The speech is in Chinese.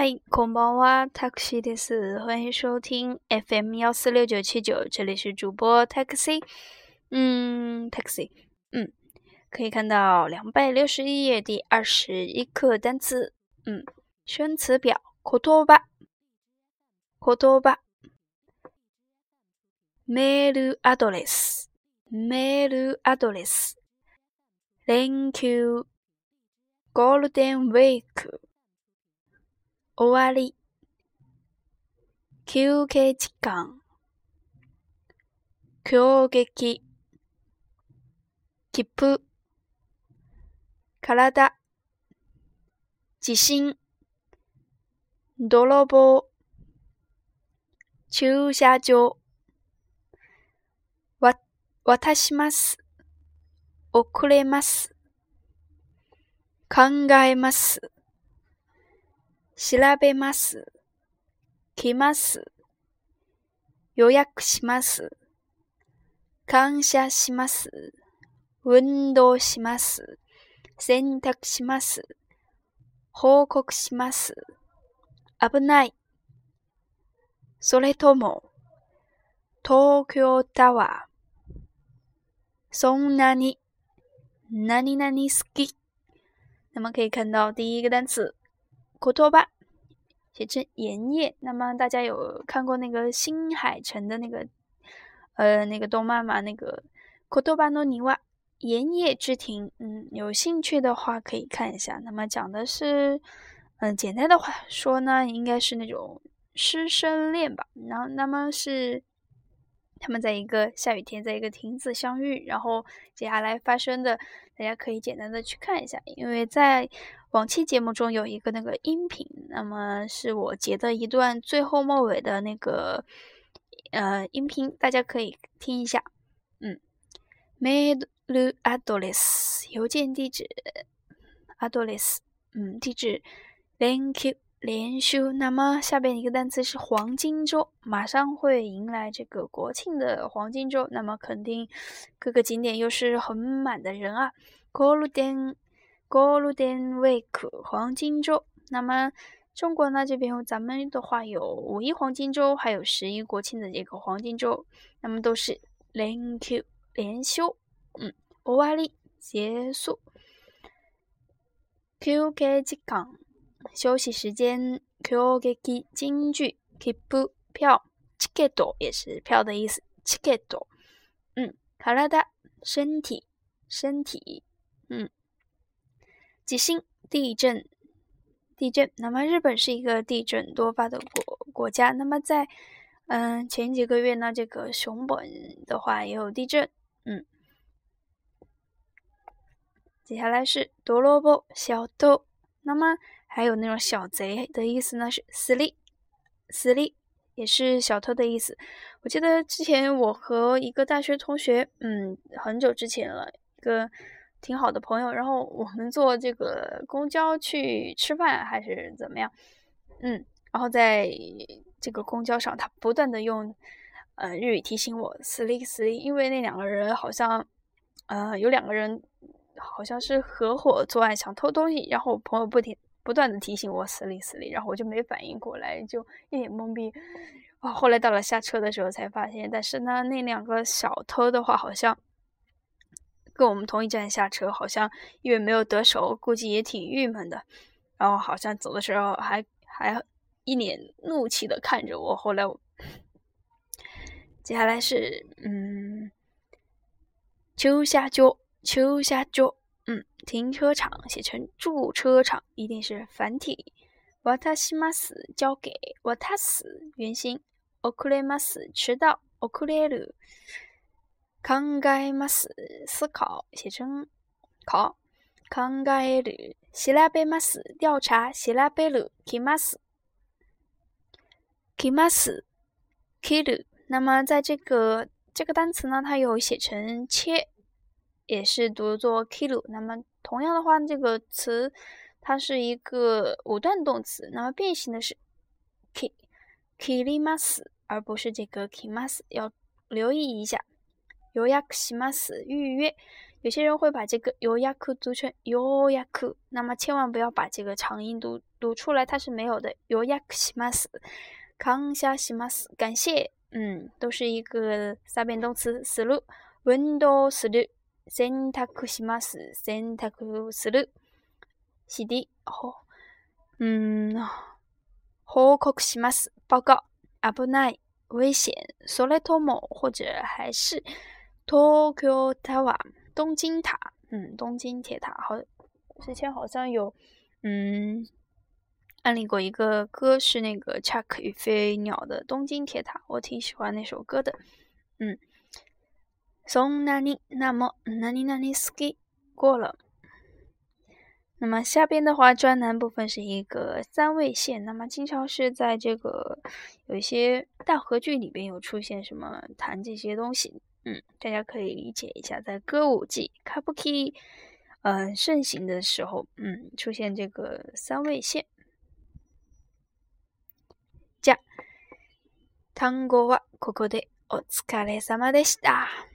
嗨，こんばんは、タクシーです。欢迎收听 FM 幺四六九七九，这里是主播 taxi，嗯，taxi，嗯，可以看到两百六十一页第二十一课单词，嗯，生词表、言葉、言葉、メールアドレ l メー d アドレ s Thank you、Golden Week。終わり休憩時間強撃切符体地震泥棒駐車場わ、渡します。遅れます。考えます。調べます。来ます。予約します。感謝します。運動します。洗濯します。報告します。危ない。それとも、東京タワー。そんなに、何々好き。那么可以看到第一个单词口多巴，写成盐叶。那么大家有看过那个新海诚的那个呃那个动漫吗？那个《口多巴诺尼瓦》《盐叶之庭，嗯，有兴趣的话可以看一下。那么讲的是，嗯，简单的话说呢，应该是那种师生恋吧。然后那么是他们在一个下雨天，在一个亭子相遇，然后接下来发生的。大家可以简单的去看一下，因为在往期节目中有一个那个音频，那么是我截的一段最后末尾的那个呃音频，大家可以听一下。嗯，madlu a d o l e s s 邮件地址 a d o l e s s 嗯，地址，thank you。连休，那么下边一个单词是黄金周，马上会迎来这个国庆的黄金周，那么肯定各个景点又是很满的人啊。Golden Golden Week，黄金周。那么中国呢这边咱们的话有五一黄金周，还有十一国庆的这个黄金周，那么都是连休连休。嗯，わり结束。QK 浙江。休息时间，京剧，keep 票，チケット也是票的意思，チケット。嗯，体形，地震，地震。那么日本是一个地震多发的国国家。那么在，嗯，前几个月呢，这个熊本的话也有地震。嗯，接下来是多萝卜，小豆。那么还有那种小贼的意思呢，是私利，私利也是小偷的意思。我记得之前我和一个大学同学，嗯，很久之前了，一个挺好的朋友，然后我们坐这个公交去吃饭还是怎么样，嗯，然后在这个公交上，他不断的用，呃，日语提醒我“ s s l e e p l e e p 因为那两个人好像，呃，有两个人好像是合伙作案，想偷东西，然后我朋友不停。不断的提醒我死里死里，然后我就没反应过来，就一脸懵逼。哦，后来到了下车的时候才发现，但是呢，那两个小偷的话，好像跟我们同一站下车，好像因为没有得手，估计也挺郁闷的。然后好像走的时候还还一脸怒气的看着我。后来接下来是嗯，秋下脚，秋下脚。嗯，停车场写成驻车场，一定是繁体。塔します，交给瓦塔斯す，原形。遅れます，迟到。遅れる。考えます，思考写成考。盖え希拉贝马斯调查。調べる。きます。きます。来る。那么在这个这个单词呢，它有写成切。也是读作 k i l l 那么同样的话，这个词它是一个五段动词，那么变形的是 ki kimas，而不是这个 kimas，要留意一下。yo yakimas 预约，有些人会把这个 yo y a k 读成 yo y a k 那么千万不要把这个长音读读出来，它是没有的。yo y a k i m a s k a s i m a s 感谢，嗯，都是一个三变动词，sulu，window sulu。選択します、選択する、知り、嗯，報告します、报告、危ない、危险、それとも、或者还是 Tokyo t o w e 东京塔、嗯，东京铁塔。好，之前好像有嗯，安利过一个歌是那个 Chuck 与飞鸟的《东京铁塔》，我挺喜欢那首歌的，嗯。从哪里？那么哪里哪里 ski 过了？那么下边的话，专栏部分是一个三位线。那么经常是在这个有一些大合剧里边有出现，什么谈这些东西，嗯，大家可以理解一下，在歌舞伎、kabuki，嗯，盛行的时候，嗯，出现这个三位线。じゃ、単語はここでお疲れ様でした。